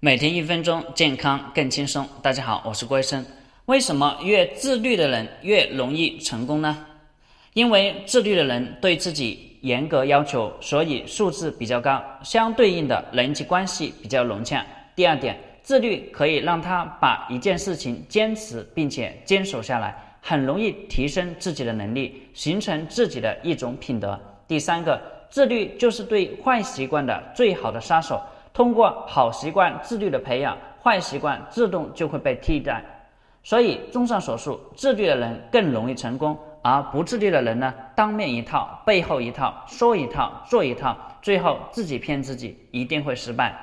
每天一分钟，健康更轻松。大家好，我是郭医生。为什么越自律的人越容易成功呢？因为自律的人对自己严格要求，所以素质比较高，相对应的人际关系比较融洽。第二点，自律可以让他把一件事情坚持并且坚守下来，很容易提升自己的能力，形成自己的一种品德。第三个，自律就是对坏习惯的最好的杀手。通过好习惯自律的培养，坏习惯自动就会被替代。所以，综上所述，自律的人更容易成功，而不自律的人呢，当面一套，背后一套，说一套，做一套，最后自己骗自己，一定会失败。